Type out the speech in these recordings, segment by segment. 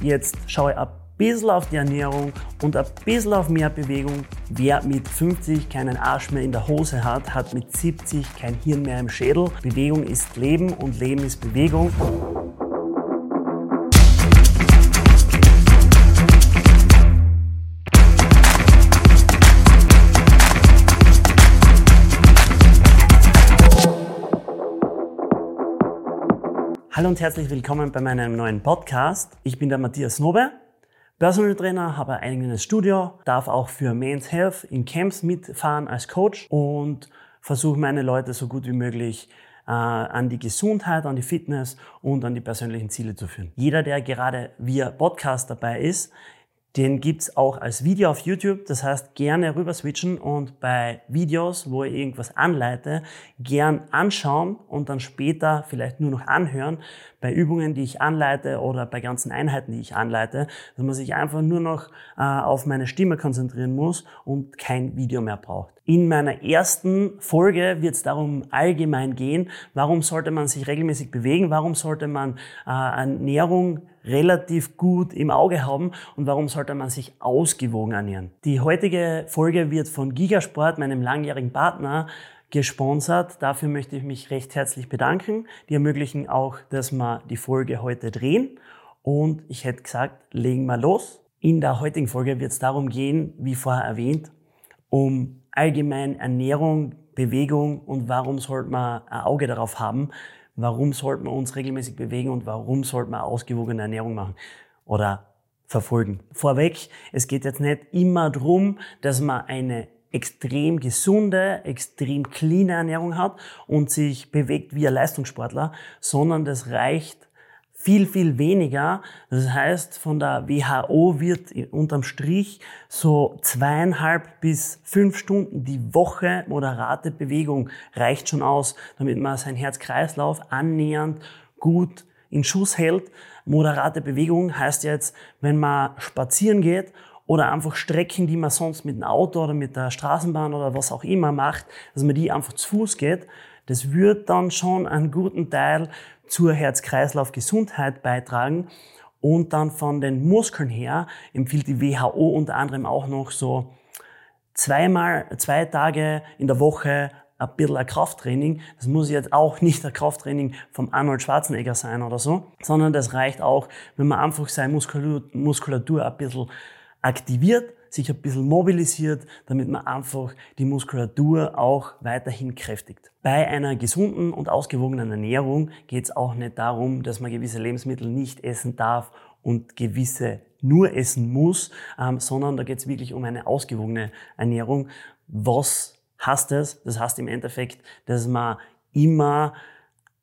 jetzt schaue ein bisschen auf die Ernährung und ein bisschen auf mehr Bewegung. Wer mit 50 keinen Arsch mehr in der Hose hat, hat mit 70 kein Hirn mehr im Schädel. Bewegung ist Leben und Leben ist Bewegung. Hallo und herzlich willkommen bei meinem neuen Podcast. Ich bin der Matthias Nobe, Personal Trainer, habe ein eigenes Studio, darf auch für Men's Health in Camps mitfahren als Coach und versuche meine Leute so gut wie möglich äh, an die Gesundheit, an die Fitness und an die persönlichen Ziele zu führen. Jeder, der gerade via Podcast dabei ist, den gibt's auch als Video auf YouTube. Das heißt, gerne rüber switchen und bei Videos, wo ich irgendwas anleite, gern anschauen und dann später vielleicht nur noch anhören. Bei Übungen, die ich anleite oder bei ganzen Einheiten, die ich anleite, dass man sich einfach nur noch äh, auf meine Stimme konzentrieren muss und kein Video mehr braucht. In meiner ersten Folge wird es darum allgemein gehen, warum sollte man sich regelmäßig bewegen, warum sollte man äh, Ernährung relativ gut im Auge haben und warum sollte man sich ausgewogen ernähren. Die heutige Folge wird von Gigasport, meinem langjährigen Partner, gesponsert. Dafür möchte ich mich recht herzlich bedanken. Die ermöglichen auch, dass wir die Folge heute drehen. Und ich hätte gesagt, legen wir los. In der heutigen Folge wird es darum gehen, wie vorher erwähnt, um allgemein Ernährung, Bewegung und warum sollte man ein Auge darauf haben, warum sollten wir uns regelmäßig bewegen und warum sollten wir ausgewogene Ernährung machen oder verfolgen. Vorweg, es geht jetzt nicht immer darum, dass man eine extrem gesunde, extrem clean Ernährung hat und sich bewegt wie ein Leistungssportler, sondern das reicht viel, viel weniger. Das heißt, von der WHO wird unterm Strich so zweieinhalb bis fünf Stunden die Woche moderate Bewegung reicht schon aus, damit man sein Herz-Kreislauf annähernd gut in Schuss hält. Moderate Bewegung heißt jetzt, wenn man spazieren geht oder einfach Strecken, die man sonst mit dem Auto oder mit der Straßenbahn oder was auch immer macht, dass man die einfach zu Fuß geht, das wird dann schon einen guten Teil zur Herz-Kreislauf-Gesundheit beitragen. Und dann von den Muskeln her empfiehlt die WHO unter anderem auch noch so zweimal, zwei Tage in der Woche ein bisschen ein Krafttraining. Das muss jetzt auch nicht ein Krafttraining vom Arnold Schwarzenegger sein oder so, sondern das reicht auch, wenn man einfach seine Muskulatur, Muskulatur ein bisschen aktiviert, sich ein bisschen mobilisiert, damit man einfach die Muskulatur auch weiterhin kräftigt. Bei einer gesunden und ausgewogenen Ernährung geht es auch nicht darum, dass man gewisse Lebensmittel nicht essen darf und gewisse nur essen muss, ähm, sondern da geht es wirklich um eine ausgewogene Ernährung. Was heißt das? Das heißt im Endeffekt, dass man immer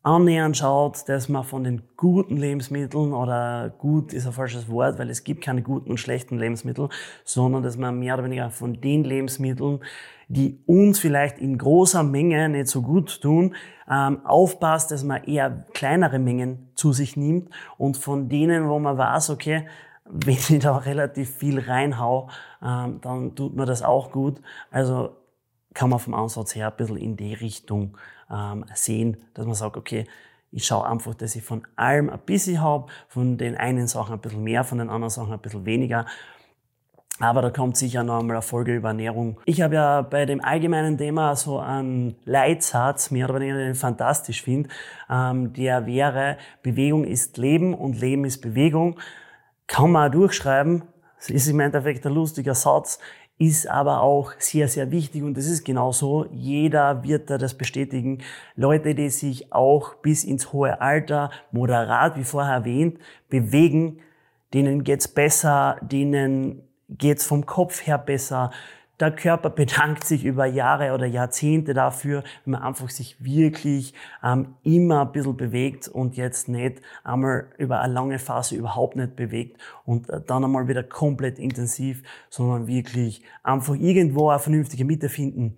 annähernd schaut, dass man von den guten Lebensmitteln oder gut ist ein falsches Wort, weil es gibt keine guten und schlechten Lebensmittel, sondern dass man mehr oder weniger von den Lebensmitteln, die uns vielleicht in großer Menge nicht so gut tun, ähm, aufpasst, dass man eher kleinere Mengen zu sich nimmt und von denen, wo man weiß, okay, wenn ich da relativ viel reinhau, ähm, dann tut mir das auch gut. Also kann man vom Ansatz her ein bisschen in die Richtung ähm, sehen, dass man sagt, okay, ich schaue einfach, dass ich von allem ein bisschen habe, von den einen Sachen ein bisschen mehr, von den anderen Sachen ein bisschen weniger. Aber da kommt sicher noch einmal eine Folge über Ernährung. Ich habe ja bei dem allgemeinen Thema so einen Leitsatz, mehr oder weniger, den ich fantastisch finde. Ähm, der wäre, Bewegung ist Leben und Leben ist Bewegung. Kann man auch durchschreiben. Das ist im Endeffekt ein lustiger Satz ist aber auch sehr, sehr wichtig und das ist genauso. Jeder wird da das bestätigen. Leute, die sich auch bis ins hohe Alter moderat, wie vorher erwähnt, bewegen, denen geht's besser, denen geht's vom Kopf her besser, der Körper bedankt sich über Jahre oder Jahrzehnte dafür, wenn man einfach sich wirklich ähm, immer ein bisschen bewegt und jetzt nicht einmal über eine lange Phase überhaupt nicht bewegt und äh, dann einmal wieder komplett intensiv, sondern wirklich einfach irgendwo eine vernünftige Mitte finden.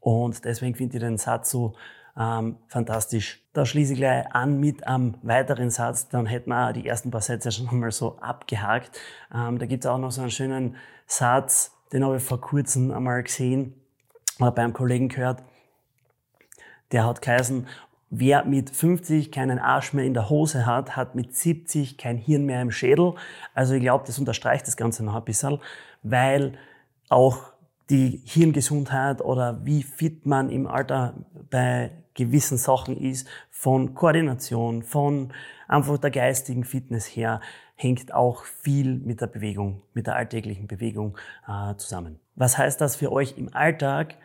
Und deswegen finde ich den Satz so ähm, fantastisch. Da schließe ich gleich an mit einem weiteren Satz, dann hätten wir die ersten paar Sätze schon mal so abgehakt. Ähm, da gibt es auch noch so einen schönen Satz, den habe ich vor kurzem einmal gesehen oder beim Kollegen gehört. Der hat geheißen, wer mit 50 keinen Arsch mehr in der Hose hat, hat mit 70 kein Hirn mehr im Schädel. Also ich glaube, das unterstreicht das Ganze noch ein bisschen, weil auch die Hirngesundheit oder wie fit man im Alter bei gewissen Sachen ist, von Koordination, von einfach der geistigen Fitness her, hängt auch viel mit der Bewegung, mit der alltäglichen Bewegung äh, zusammen. Was heißt das für euch im Alltag?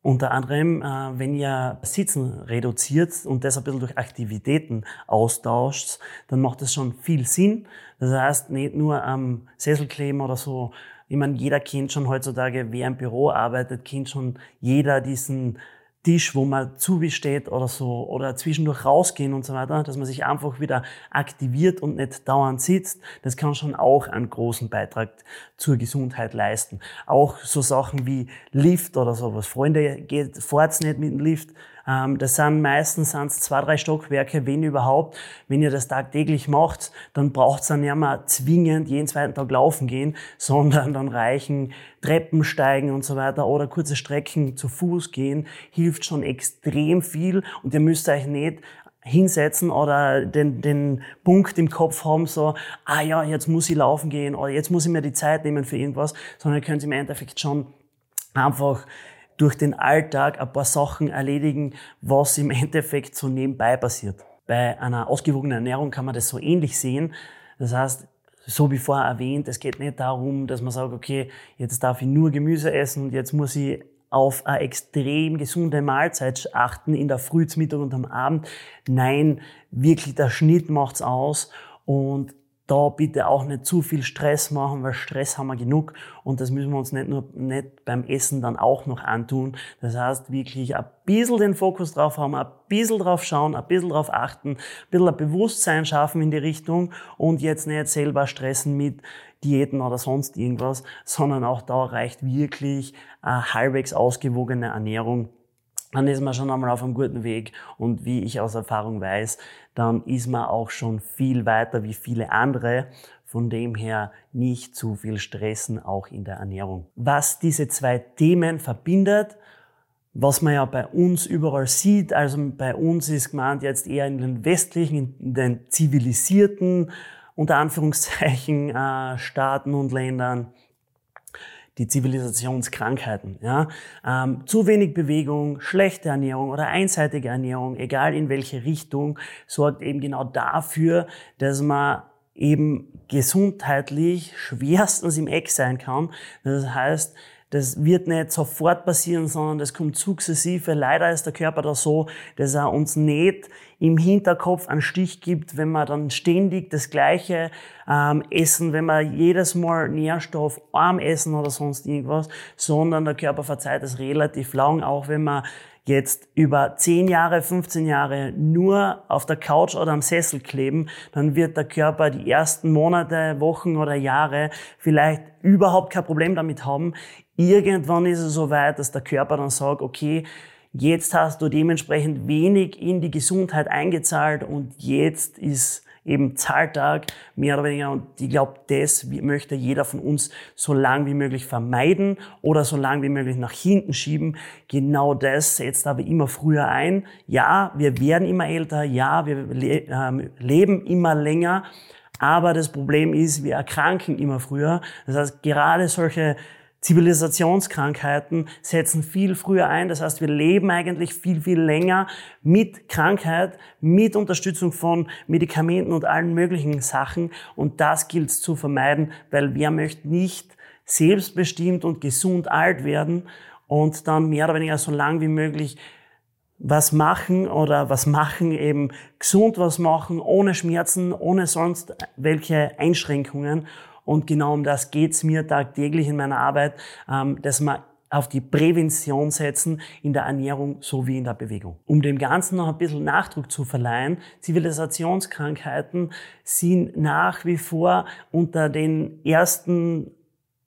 Unter anderem, äh, wenn ihr Sitzen reduziert und das ein bisschen durch Aktivitäten austauscht, dann macht das schon viel Sinn. Das heißt, nicht nur am Sessel kleben oder so. Ich meine, jeder kennt schon heutzutage, wer im Büro arbeitet, kennt schon jeder diesen Tisch, wo man zubesteht oder so, oder zwischendurch rausgehen und so weiter, dass man sich einfach wieder aktiviert und nicht dauernd sitzt, das kann schon auch einen großen Beitrag zur Gesundheit leisten. Auch so Sachen wie Lift oder sowas. Freunde, geht, fahrt's nicht mit dem Lift, das sind meistens sind's zwei, drei Stockwerke, wenn überhaupt. Wenn ihr das tagtäglich macht, dann braucht's dann ja mal zwingend jeden zweiten Tag laufen gehen, sondern dann reichen Treppen steigen und so weiter oder kurze Strecken zu Fuß gehen, hilft schon extrem viel und ihr müsst euch nicht hinsetzen oder den, den Punkt im Kopf haben, so, ah ja, jetzt muss ich laufen gehen oder jetzt muss ich mir die Zeit nehmen für irgendwas, sondern ihr könnt im Endeffekt schon einfach durch den Alltag ein paar Sachen erledigen, was im Endeffekt so nebenbei passiert. Bei einer ausgewogenen Ernährung kann man das so ähnlich sehen. Das heißt, so wie vorher erwähnt, es geht nicht darum, dass man sagt, okay, jetzt darf ich nur Gemüse essen und jetzt muss ich auf eine extrem gesunde Mahlzeit achten in der Früh, Mittag und am Abend. Nein, wirklich der Schnitt macht's aus und da bitte auch nicht zu viel Stress machen, weil Stress haben wir genug und das müssen wir uns nicht nur nicht beim Essen dann auch noch antun. Das heißt, wirklich ein bisschen den Fokus drauf haben, ein bisschen drauf schauen, ein bisschen drauf achten, ein bisschen ein Bewusstsein schaffen in die Richtung und jetzt nicht selber stressen mit Diäten oder sonst irgendwas, sondern auch da reicht wirklich eine halbwegs ausgewogene Ernährung dann ist man schon einmal auf einem guten Weg. Und wie ich aus Erfahrung weiß, dann ist man auch schon viel weiter wie viele andere. Von dem her nicht zu viel stressen, auch in der Ernährung. Was diese zwei Themen verbindet, was man ja bei uns überall sieht, also bei uns ist gemeint jetzt eher in den westlichen, in den zivilisierten, unter Anführungszeichen, äh, Staaten und Ländern, die Zivilisationskrankheiten. Ja? Ähm, zu wenig Bewegung, schlechte Ernährung oder einseitige Ernährung, egal in welche Richtung, sorgt eben genau dafür, dass man eben gesundheitlich schwerstens im Eck sein kann. Das heißt, das wird nicht sofort passieren, sondern das kommt sukzessive. Leider ist der Körper da so, dass er uns nicht im Hinterkopf einen Stich gibt, wenn wir dann ständig das Gleiche ähm, essen, wenn wir jedes Mal nährstoffarm essen oder sonst irgendwas, sondern der Körper verzeiht es relativ lang, auch wenn man jetzt über 10 Jahre, 15 Jahre nur auf der Couch oder am Sessel kleben, dann wird der Körper die ersten Monate, Wochen oder Jahre vielleicht überhaupt kein Problem damit haben. Irgendwann ist es so weit, dass der Körper dann sagt, okay, jetzt hast du dementsprechend wenig in die Gesundheit eingezahlt und jetzt ist eben Zahltag, mehr oder weniger. Und ich glaube, das möchte jeder von uns so lang wie möglich vermeiden oder so lang wie möglich nach hinten schieben. Genau das setzt aber immer früher ein. Ja, wir werden immer älter. Ja, wir le äh, leben immer länger. Aber das Problem ist, wir erkranken immer früher. Das heißt, gerade solche Zivilisationskrankheiten setzen viel früher ein. Das heißt, wir leben eigentlich viel, viel länger mit Krankheit, mit Unterstützung von Medikamenten und allen möglichen Sachen. Und das gilt zu vermeiden, weil wer möchte nicht selbstbestimmt und gesund alt werden und dann mehr oder weniger so lang wie möglich was machen oder was machen, eben gesund was machen, ohne Schmerzen, ohne sonst welche Einschränkungen. Und genau um das geht's mir tagtäglich in meiner Arbeit, ähm, dass wir auf die Prävention setzen in der Ernährung sowie in der Bewegung. Um dem Ganzen noch ein bisschen Nachdruck zu verleihen, Zivilisationskrankheiten sind nach wie vor unter den ersten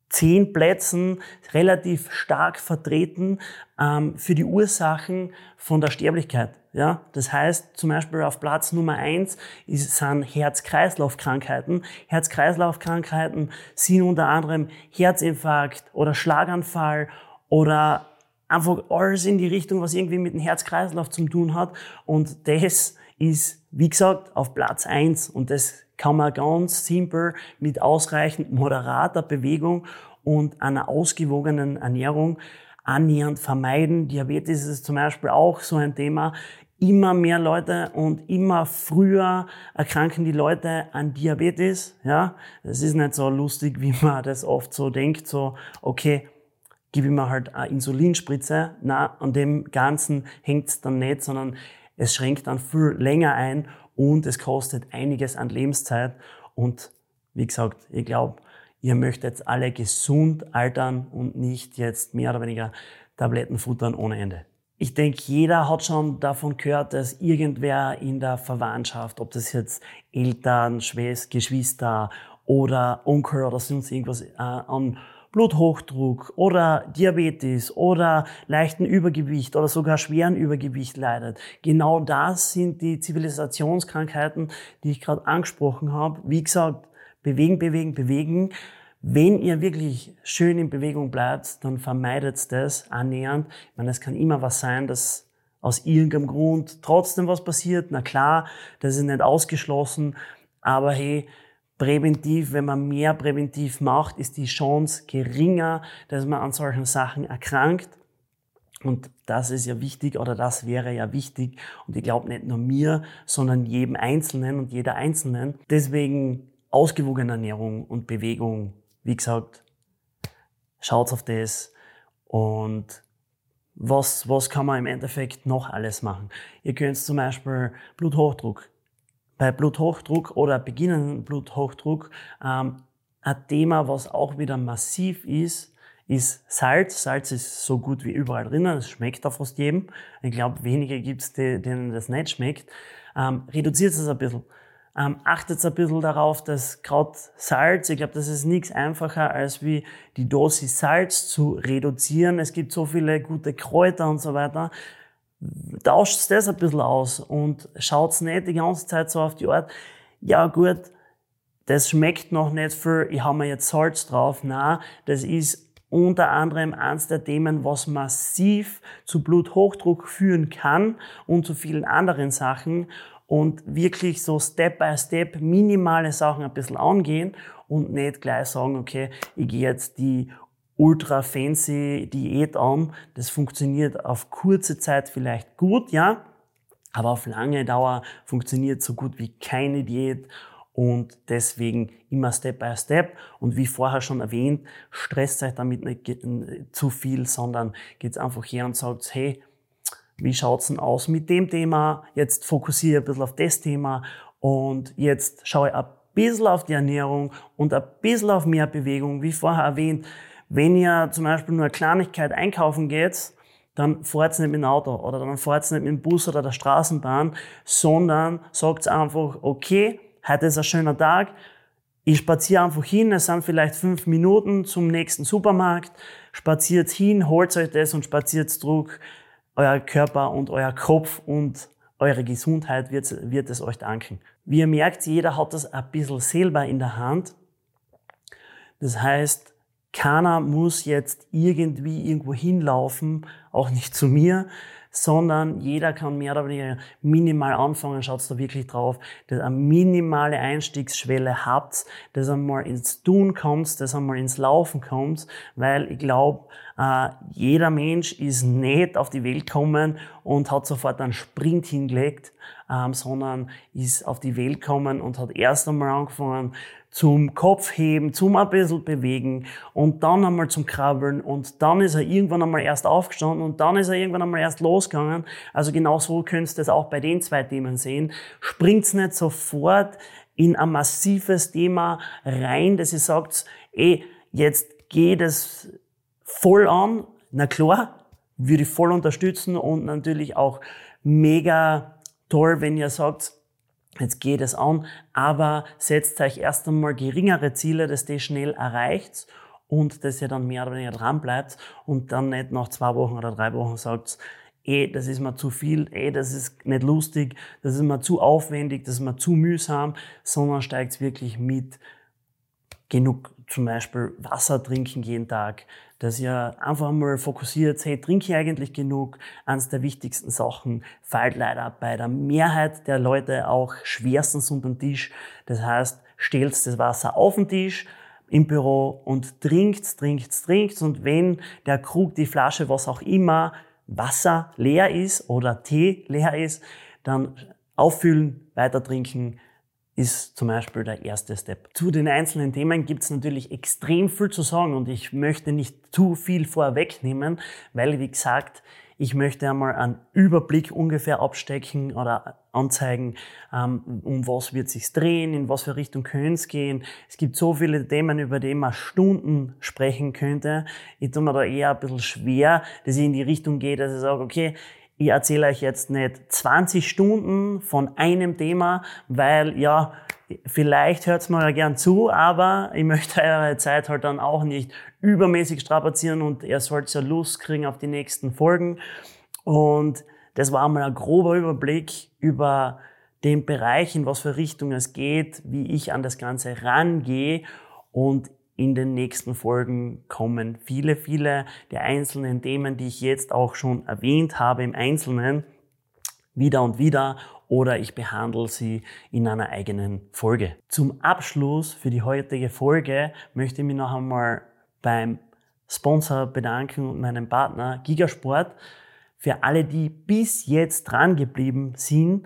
zehn Plätzen relativ stark vertreten ähm, für die Ursachen von der Sterblichkeit. Ja, das heißt zum Beispiel auf Platz Nummer eins sind Herz-Kreislauf-Krankheiten. Herz-Kreislauf-Krankheiten sind unter anderem Herzinfarkt oder Schlaganfall oder einfach alles in die Richtung, was irgendwie mit dem Herzkreislauf zu tun hat. Und das ist, wie gesagt, auf Platz eins Und das kann man ganz simpel mit ausreichend moderater Bewegung und einer ausgewogenen Ernährung annähernd vermeiden. Diabetes ist zum Beispiel auch so ein Thema. Immer mehr Leute und immer früher erkranken die Leute an Diabetes. Ja, das ist nicht so lustig, wie man das oft so denkt. So, okay, gebe ich mir halt eine Insulinspritze. Na, an dem Ganzen hängt es dann nicht, sondern es schränkt dann viel länger ein und es kostet einiges an Lebenszeit. Und wie gesagt, ich glaube, ihr möchtet alle gesund altern und nicht jetzt mehr oder weniger Tabletten futtern ohne Ende. Ich denke, jeder hat schon davon gehört, dass irgendwer in der Verwandtschaft, ob das jetzt Eltern, Schwester, Geschwister oder Onkel oder sonst irgendwas äh, an Bluthochdruck oder Diabetes oder leichten Übergewicht oder sogar schweren Übergewicht leidet. Genau das sind die Zivilisationskrankheiten, die ich gerade angesprochen habe. Wie gesagt, bewegen, bewegen, bewegen. Wenn ihr wirklich schön in Bewegung bleibt, dann vermeidet das annähernd. Ich meine, es kann immer was sein, dass aus irgendeinem Grund trotzdem was passiert. Na klar, das ist nicht ausgeschlossen. Aber hey, präventiv, wenn man mehr präventiv macht, ist die Chance geringer, dass man an solchen Sachen erkrankt. Und das ist ja wichtig oder das wäre ja wichtig. Und ich glaube nicht nur mir, sondern jedem Einzelnen und jeder Einzelnen. Deswegen ausgewogene Ernährung und Bewegung. Wie gesagt, schaut auf das. Und was, was kann man im Endeffekt noch alles machen? Ihr könnt zum Beispiel Bluthochdruck bei Bluthochdruck oder beginnenden Bluthochdruck ähm, ein Thema, was auch wieder massiv ist, ist Salz. Salz ist so gut wie überall drinnen. Es schmeckt da fast jedem. Ich glaube, wenige gibt es, denen das nicht schmeckt. Ähm, reduziert es ein bisschen. Ähm, achtet ein bisschen darauf, dass gerade Salz, ich glaube, das ist nichts einfacher, als wie die Dosis Salz zu reduzieren. Es gibt so viele gute Kräuter und so weiter tauscht das ein bisschen aus und schaut nicht die ganze Zeit so auf die Art, ja gut, das schmeckt noch nicht viel, ich habe mir jetzt Salz drauf. Na, das ist unter anderem eines der Themen, was massiv zu Bluthochdruck führen kann und zu vielen anderen Sachen und wirklich so Step by Step minimale Sachen ein bisschen angehen und nicht gleich sagen, okay, ich gehe jetzt die ultra fancy Diät an. Das funktioniert auf kurze Zeit vielleicht gut, ja, aber auf lange Dauer funktioniert so gut wie keine Diät und deswegen immer Step by Step. Und wie vorher schon erwähnt, stresst euch damit nicht zu viel, sondern geht's einfach her und sagt, hey, wie schaut's denn aus mit dem Thema? Jetzt fokussiere ein bisschen auf das Thema und jetzt schaue ich ein bisschen auf die Ernährung und ein bisschen auf mehr Bewegung, wie vorher erwähnt wenn ihr zum Beispiel nur eine Kleinigkeit einkaufen geht, dann fahrt nicht mit dem Auto oder dann fahrt nicht mit dem Bus oder der Straßenbahn, sondern sagt einfach, okay, heute ist ein schöner Tag, ich spaziere einfach hin, es sind vielleicht fünf Minuten zum nächsten Supermarkt, spaziert hin, holt euch das und spaziert zurück. Euer Körper und euer Kopf und eure Gesundheit wird, wird es euch danken. Wie ihr merkt, jeder hat das ein bisschen selber in der Hand. Das heißt, keiner muss jetzt irgendwie irgendwo hinlaufen, auch nicht zu mir, sondern jeder kann mehr oder weniger minimal anfangen. Schaut da wirklich drauf, dass ihr eine minimale Einstiegsschwelle habt, dass ihr mal ins Tun kommt, dass ihr mal ins Laufen kommt, weil ich glaube, äh, jeder Mensch ist nicht auf die Welt gekommen und hat sofort einen Sprint hingelegt, ähm, sondern ist auf die Welt gekommen und hat erst einmal angefangen, zum Kopf heben, zum ein bisschen bewegen und dann einmal zum Krabbeln und dann ist er irgendwann einmal erst aufgestanden und dann ist er irgendwann einmal erst losgegangen. Also genau so könnt ihr das auch bei den zwei Themen sehen. Springt's nicht sofort in ein massives Thema rein, dass ihr sagt, ey, jetzt geht es voll an. Na klar, würde ich voll unterstützen und natürlich auch mega toll, wenn ihr sagt, Jetzt geht es an, aber setzt euch erst einmal geringere Ziele, dass ihr schnell erreicht und dass ihr dann mehr oder weniger dran bleibt und dann nicht nach zwei Wochen oder drei Wochen sagt, eh, das ist mir zu viel, eh, das ist nicht lustig, das ist mir zu aufwendig, das ist mir zu mühsam, sondern steigt wirklich mit genug zum Beispiel Wasser trinken jeden Tag, dass ihr einfach mal fokussiert, hey, trinke ich eigentlich genug? Eines der wichtigsten Sachen fällt leider bei der Mehrheit der Leute auch schwerstens unter den Tisch. Das heißt, stellt das Wasser auf den Tisch, im Büro und trinkt, trinkt, trinkt. Und wenn der Krug, die Flasche, was auch immer, Wasser leer ist oder Tee leer ist, dann auffüllen, weiter trinken, ist zum Beispiel der erste Step. Zu den einzelnen Themen gibt es natürlich extrem viel zu sagen und ich möchte nicht zu viel vorwegnehmen, weil, wie gesagt, ich möchte einmal einen Überblick ungefähr abstecken oder anzeigen, ähm, um was wird sich drehen, in was für Richtung könnte es gehen. Es gibt so viele Themen, über die man Stunden sprechen könnte. Ich tue mir da eher ein bisschen schwer, dass ich in die Richtung gehe, dass ich sage, okay, ich erzähle euch jetzt nicht 20 Stunden von einem Thema, weil ja, vielleicht hört's mir ja gern zu, aber ich möchte eure Zeit halt dann auch nicht übermäßig strapazieren und ihr sollt ja Lust kriegen auf die nächsten Folgen. Und das war einmal ein grober Überblick über den Bereich, in was für Richtung es geht, wie ich an das Ganze rangehe. Und in den nächsten Folgen kommen viele, viele der einzelnen Themen, die ich jetzt auch schon erwähnt habe im Einzelnen, wieder und wieder oder ich behandle sie in einer eigenen Folge. Zum Abschluss für die heutige Folge möchte ich mich noch einmal beim Sponsor bedanken und meinem Partner Gigasport. Für alle, die bis jetzt dran geblieben sind,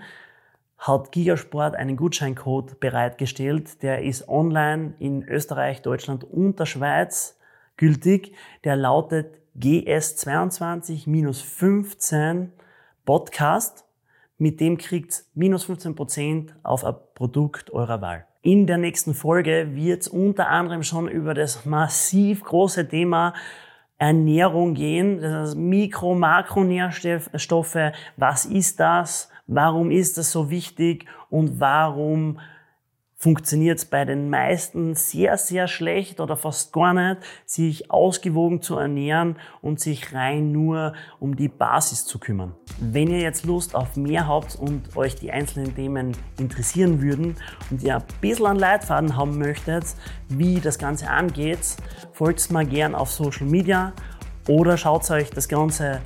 hat Gigasport einen Gutscheincode bereitgestellt. Der ist online in Österreich, Deutschland und der Schweiz gültig. Der lautet GS22-15 Podcast. Mit dem kriegt minus 15% auf ein Produkt eurer Wahl. In der nächsten Folge wird es unter anderem schon über das massiv große Thema Ernährung gehen, das heißt Mikro-, Makronährstoffe. Was ist das? Warum ist das so wichtig? Und warum funktioniert es bei den meisten sehr, sehr schlecht oder fast gar nicht, sich ausgewogen zu ernähren und sich rein nur um die Basis zu kümmern. Wenn ihr jetzt Lust auf mehr habt und euch die einzelnen Themen interessieren würden und ihr ein bisschen einen Leitfaden haben möchtet, wie das Ganze angeht, folgt mir gern auf Social Media oder schaut euch das Ganze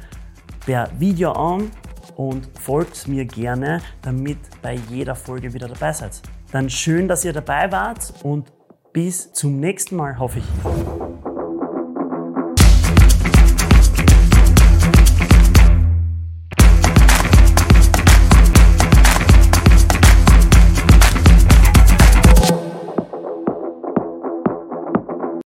per Video an und folgt mir gerne, damit bei jeder Folge wieder dabei seid. Dann schön, dass ihr dabei wart und bis zum nächsten Mal, hoffe ich.